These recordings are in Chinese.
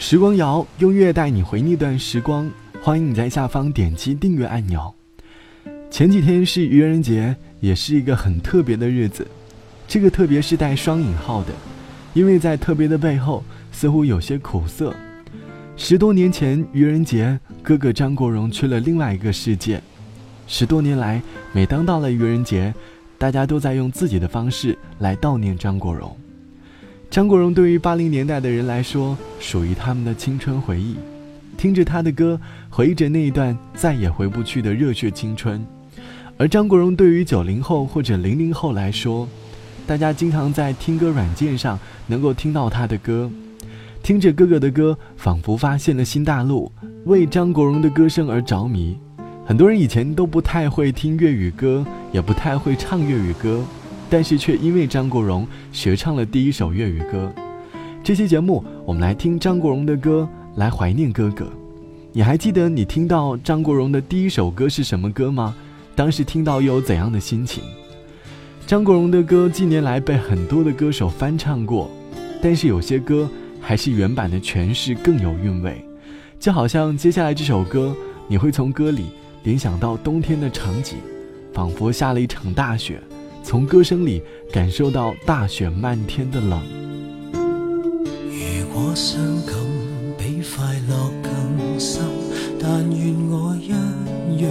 时光谣用乐带你回那段时光，欢迎你在下方点击订阅按钮。前几天是愚人节，也是一个很特别的日子。这个特别是带双引号的，因为在特别的背后似乎有些苦涩。十多年前愚人节，哥哥张国荣去了另外一个世界。十多年来，每当到了愚人节，大家都在用自己的方式来悼念张国荣。张国荣对于八零年代的人来说，属于他们的青春回忆。听着他的歌，回忆着那一段再也回不去的热血青春。而张国荣对于九零后或者零零后来说，大家经常在听歌软件上能够听到他的歌，听着哥哥的歌，仿佛发现了新大陆，为张国荣的歌声而着迷。很多人以前都不太会听粤语歌，也不太会唱粤语歌。但是却因为张国荣学唱了第一首粤语歌。这期节目我们来听张国荣的歌，来怀念哥哥。你还记得你听到张国荣的第一首歌是什么歌吗？当时听到又有怎样的心情？张国荣的歌近年来被很多的歌手翻唱过，但是有些歌还是原版的诠释更有韵味。就好像接下来这首歌，你会从歌里联想到冬天的场景，仿佛下了一场大雪。从歌声里感受到大雪漫天的冷。如果伤感比快乐更深，但愿我一样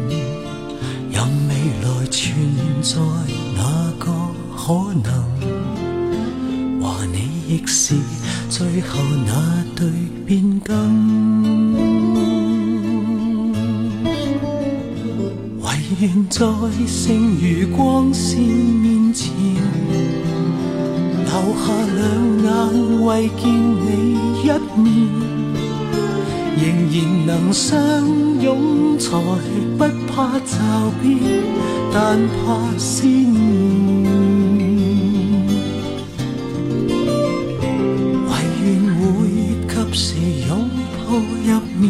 存在哪个可能，和你亦是最后那对变更。唯愿在剩余光线面前，留下两眼为见你一面。仍然能相拥，才不怕骤变，但怕思念。唯愿会及时拥抱入眠，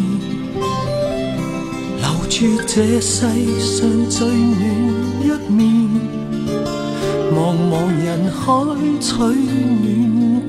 留住这世上最暖一面。茫茫人海取暖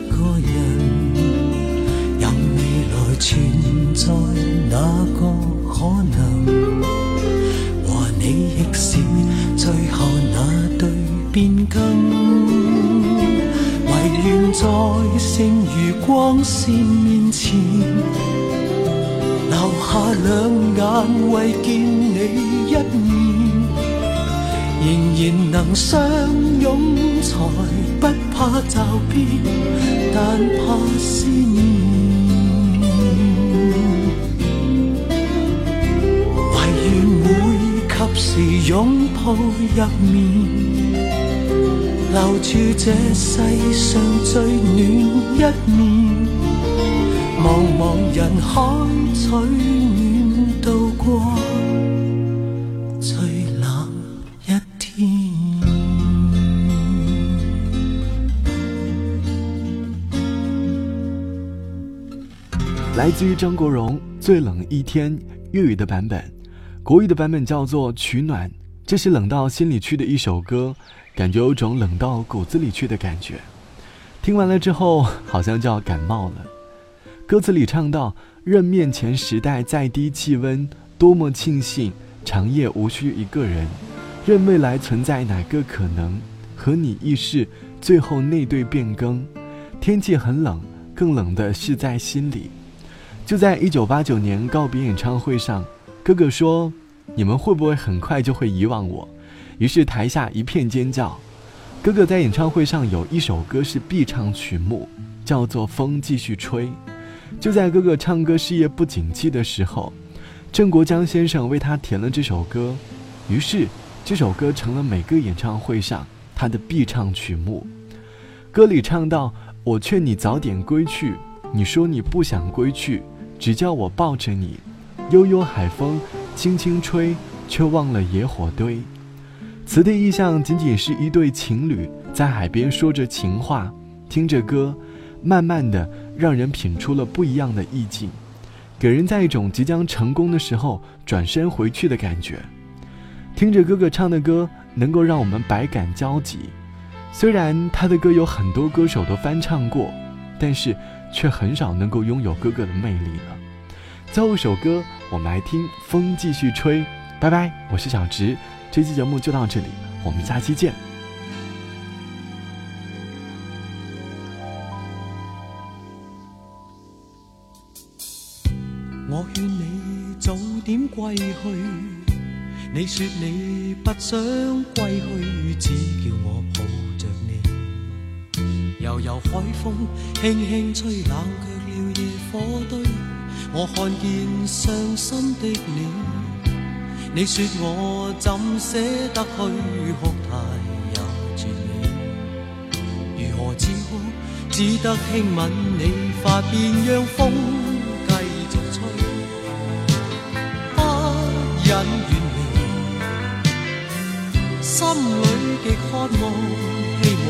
个人，任未来存在哪个可能，和你亦是最后那对变更。唯愿在剩余光线面前，留下两眼为见你一面，仍然能相拥，才不怕骤变，但怕思念。唯愿会及时拥抱入眠。留住这世上最暖一面，茫茫人海取暖，渡过来自于张国荣《最冷一天》粤语的版本，国语的版本叫做《取暖》，这是冷到心里去的一首歌，感觉有种冷到骨子里去的感觉。听完了之后，好像就要感冒了。歌词里唱到：“任面前时代再低气温，多么庆幸长夜无需一个人；任未来存在哪个可能，和你亦是最后那对变更。天气很冷，更冷的是在心里。”就在一九八九年告别演唱会上，哥哥说：“你们会不会很快就会遗忘我？”于是台下一片尖叫。哥哥在演唱会上有一首歌是必唱曲目，叫做《风继续吹》。就在哥哥唱歌事业不景气的时候，郑国江先生为他填了这首歌，于是这首歌成了每个演唱会上他的必唱曲目。歌里唱到：“我劝你早点归去，你说你不想归去，只叫我抱着你。悠悠海风轻轻吹，却忘了野火堆。”词的意象仅仅是一对情侣在海边说着情话，听着歌，慢慢的让人品出了不一样的意境，给人在一种即将成功的时候转身回去的感觉。听着哥哥唱的歌，能够让我们百感交集。虽然他的歌有很多歌手都翻唱过，但是却很少能够拥有哥哥的魅力了。最后一首歌，我们来听《风继续吹》。拜拜，我是小直。这期节目就到这里，我们下期见。我劝你早点归去，你说你不想归去，只叫我抱着你。悠悠海风轻轻吹，冷却了夜火堆。我看见伤心的你。你说我怎舍得去哭，太有绝美。如何止哭？只得轻吻你发边，让风继续吹。不忍远离，心里极渴望，希望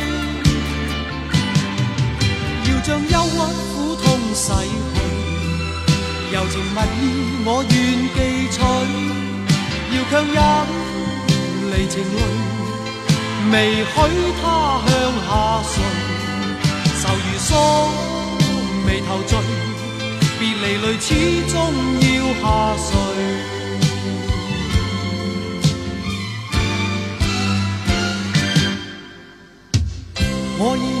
将忧郁苦痛洗去，柔情蜜意我愿记取，要强忍。离情泪，未许他向下垂，愁如锁，眉头聚，别离泪始终要下垂。我已